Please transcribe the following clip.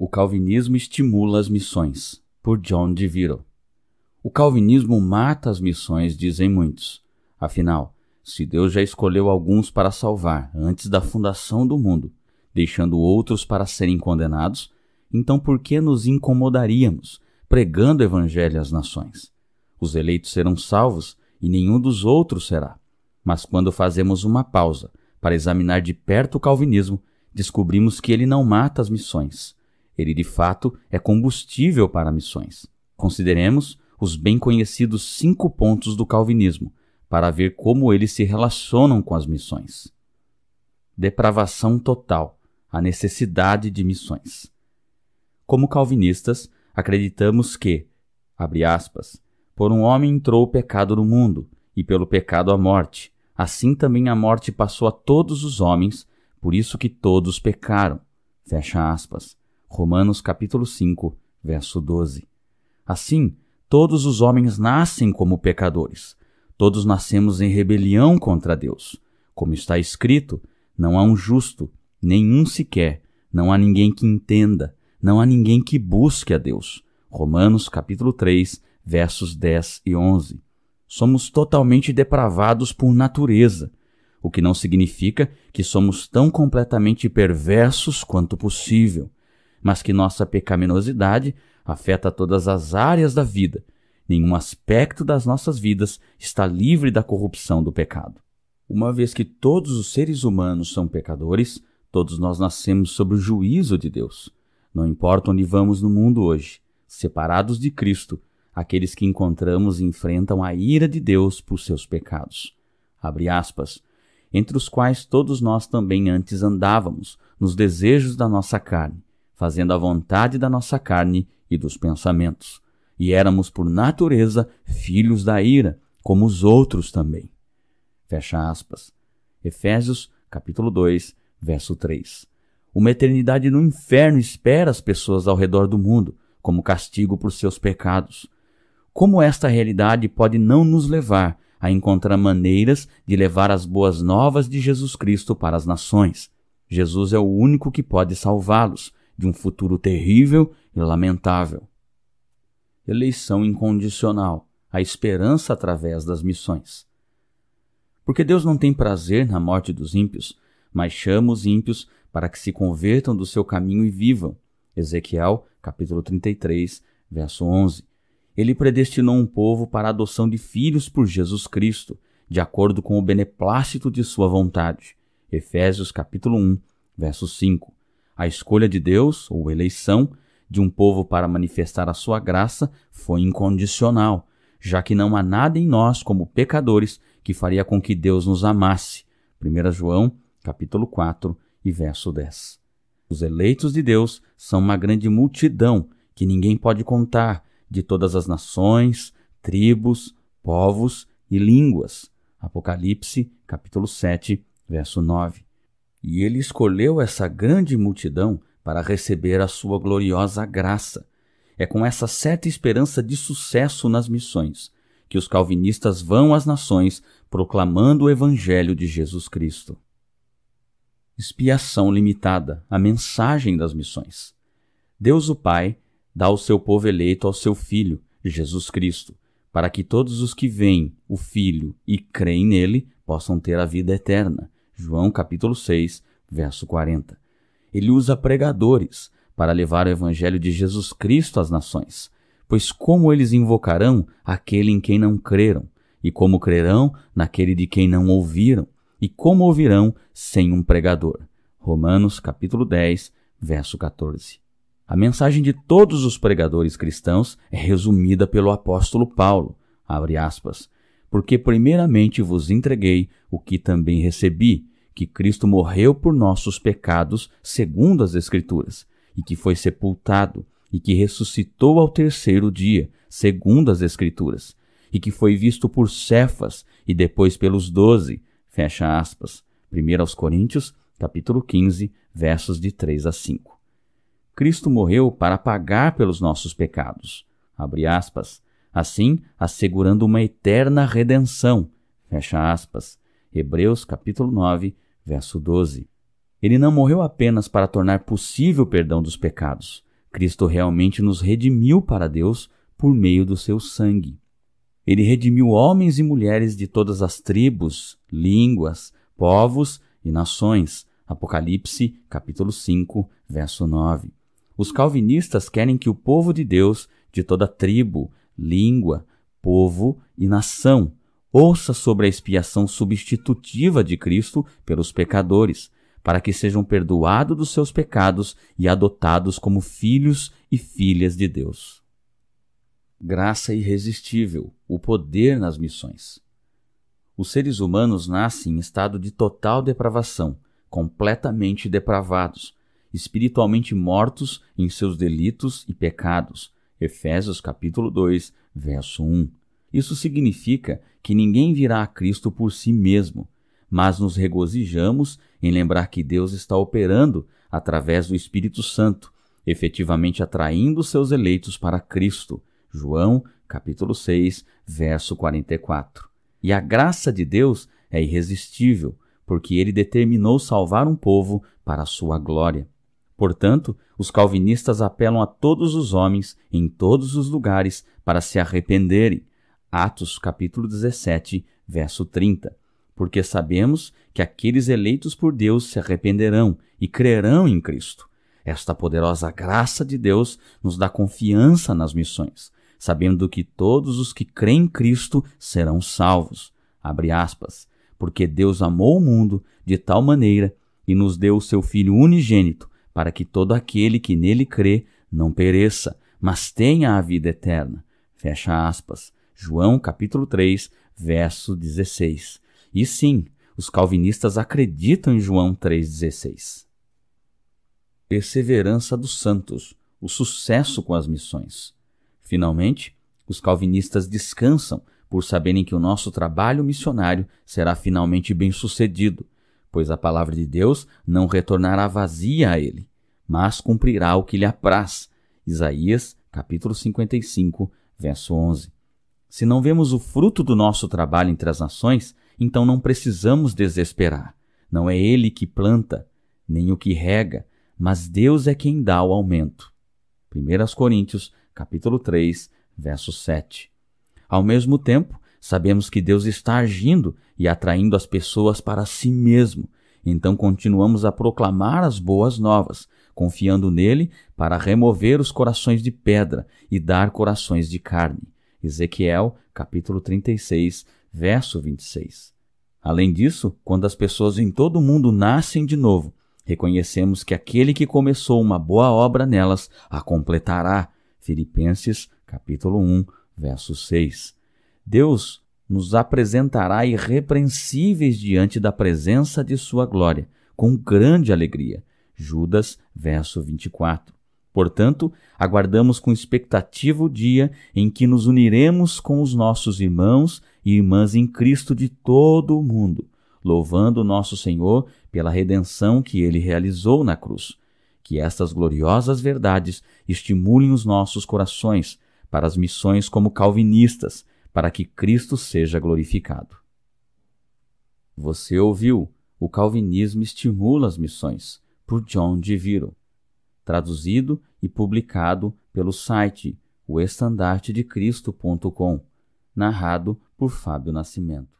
O calvinismo estimula as missões, por John DeVito. O calvinismo mata as missões, dizem muitos. Afinal, se Deus já escolheu alguns para salvar antes da fundação do mundo, deixando outros para serem condenados, então por que nos incomodaríamos pregando o evangelho às nações? Os eleitos serão salvos e nenhum dos outros será. Mas quando fazemos uma pausa para examinar de perto o calvinismo, descobrimos que ele não mata as missões. Ele de fato é combustível para missões. Consideremos os bem conhecidos cinco pontos do calvinismo para ver como eles se relacionam com as missões. Depravação total, a necessidade de missões. Como calvinistas, acreditamos que, abre aspas, por um homem entrou o pecado no mundo, e pelo pecado a morte. Assim também a morte passou a todos os homens, por isso que todos pecaram. Fecha aspas. Romanos capítulo 5, verso 12. Assim, todos os homens nascem como pecadores. Todos nascemos em rebelião contra Deus. Como está escrito, não há um justo, nenhum sequer, não há ninguém que entenda, não há ninguém que busque a Deus. Romanos capítulo 3, versos 10 e 11. Somos totalmente depravados por natureza, o que não significa que somos tão completamente perversos quanto possível, mas que nossa pecaminosidade afeta todas as áreas da vida. Nenhum aspecto das nossas vidas está livre da corrupção do pecado. Uma vez que todos os seres humanos são pecadores, todos nós nascemos sob o juízo de Deus. Não importa onde vamos no mundo hoje, separados de Cristo, aqueles que encontramos enfrentam a ira de Deus por seus pecados. Abre aspas, entre os quais todos nós também antes andávamos, nos desejos da nossa carne, fazendo a vontade da nossa carne e dos pensamentos. E éramos por natureza filhos da ira, como os outros também. Fecha aspas. Efésios, capítulo 2, verso 3. Uma eternidade no inferno espera as pessoas ao redor do mundo, como castigo por seus pecados. Como esta realidade pode não nos levar a encontrar maneiras de levar as boas novas de Jesus Cristo para as nações? Jesus é o único que pode salvá-los de um futuro terrível e lamentável. Eleição incondicional, a esperança através das missões. Porque Deus não tem prazer na morte dos ímpios, mas chama os ímpios para que se convertam do seu caminho e vivam. Ezequiel, capítulo 33, verso 11. Ele predestinou um povo para a adoção de filhos por Jesus Cristo, de acordo com o beneplácito de sua vontade. Efésios capítulo 1, verso 5. A escolha de Deus, ou eleição, de um povo para manifestar a sua graça foi incondicional, já que não há nada em nós como pecadores que faria com que Deus nos amasse. 1 João, capítulo 4 e verso 10. Os eleitos de Deus são uma grande multidão que ninguém pode contar, de todas as nações, tribos, povos e línguas. Apocalipse, capítulo 7, verso 9. E ele escolheu essa grande multidão para receber a sua gloriosa graça. É com essa certa esperança de sucesso nas missões que os calvinistas vão às nações proclamando o evangelho de Jesus Cristo. Expiação limitada, a mensagem das missões. Deus o Pai dá o seu povo eleito ao seu Filho, Jesus Cristo, para que todos os que veem o Filho e creem nele possam ter a vida eterna. João capítulo 6, verso 40. Ele usa pregadores para levar o evangelho de Jesus Cristo às nações, pois como eles invocarão aquele em quem não creram, e como crerão naquele de quem não ouviram, e como ouvirão sem um pregador. Romanos capítulo 10, verso 14. A mensagem de todos os pregadores cristãos é resumida pelo apóstolo Paulo, aspas, porque primeiramente vos entreguei o que também recebi, que Cristo morreu por nossos pecados, segundo as Escrituras, e que foi sepultado, e que ressuscitou ao terceiro dia, segundo as Escrituras, e que foi visto por Cefas e depois pelos doze, fecha aspas, 1 Coríntios, capítulo 15, versos de 3 a 5. Cristo morreu para pagar pelos nossos pecados. Aspas, assim assegurando uma eterna redenção. Fecha aspas. Hebreus capítulo 9, verso 12. Ele não morreu apenas para tornar possível o perdão dos pecados, Cristo realmente nos redimiu para Deus por meio do seu sangue. Ele redimiu homens e mulheres de todas as tribos, línguas, povos e nações. Apocalipse, capítulo 5, verso 9. Os calvinistas querem que o povo de Deus, de toda tribo, língua, povo e nação, ouça sobre a expiação substitutiva de Cristo pelos pecadores, para que sejam perdoados dos seus pecados e adotados como filhos e filhas de Deus. Graça irresistível, o poder nas missões. Os seres humanos nascem em estado de total depravação, completamente depravados, espiritualmente mortos em seus delitos e pecados. Efésios capítulo 2, verso 1. Isso significa que ninguém virá a Cristo por si mesmo, mas nos regozijamos em lembrar que Deus está operando através do Espírito Santo, efetivamente atraindo seus eleitos para Cristo. João, capítulo 6, verso 44. E a graça de Deus é irresistível, porque ele determinou salvar um povo para a sua glória. Portanto, os calvinistas apelam a todos os homens, em todos os lugares, para se arrependerem. Atos capítulo 17, verso 30 porque sabemos que aqueles eleitos por Deus se arrependerão e crerão em Cristo. Esta poderosa graça de Deus nos dá confiança nas missões, sabendo que todos os que creem em Cristo serão salvos. Abre aspas. Porque Deus amou o mundo de tal maneira e nos deu o seu Filho unigênito, para que todo aquele que nele crê não pereça, mas tenha a vida eterna. Fecha aspas. João capítulo 3, verso 16. E sim, os calvinistas acreditam em João 3,16. Perseverança dos santos, o sucesso com as missões. Finalmente, os calvinistas descansam por saberem que o nosso trabalho missionário será finalmente bem sucedido, pois a palavra de Deus não retornará vazia a ele, mas cumprirá o que lhe apraz. Isaías, capítulo 55, verso 11. Se não vemos o fruto do nosso trabalho entre as nações, então não precisamos desesperar. Não é ele que planta, nem o que rega, mas Deus é quem dá o aumento. 1 Coríntios, capítulo 3, verso 7. Ao mesmo tempo, sabemos que Deus está agindo e atraindo as pessoas para si mesmo. Então continuamos a proclamar as boas novas, confiando nele para remover os corações de pedra e dar corações de carne. Ezequiel, capítulo 36, verso 26. Além disso, quando as pessoas em todo o mundo nascem de novo, reconhecemos que aquele que começou uma boa obra nelas a completará. Filipenses, capítulo 1, verso 6. Deus nos apresentará irrepreensíveis diante da presença de sua glória, com grande alegria. Judas, verso 24. Portanto, aguardamos com expectativa o dia em que nos uniremos com os nossos irmãos e irmãs em Cristo de todo o mundo, louvando nosso Senhor pela redenção que ele realizou na cruz. Que estas gloriosas verdades estimulem os nossos corações para as missões como calvinistas, para que Cristo seja glorificado. Você ouviu O Calvinismo Estimula as Missões, por John DeVito traduzido e publicado pelo site oestandartedecristo.com, narrado por Fábio Nascimento.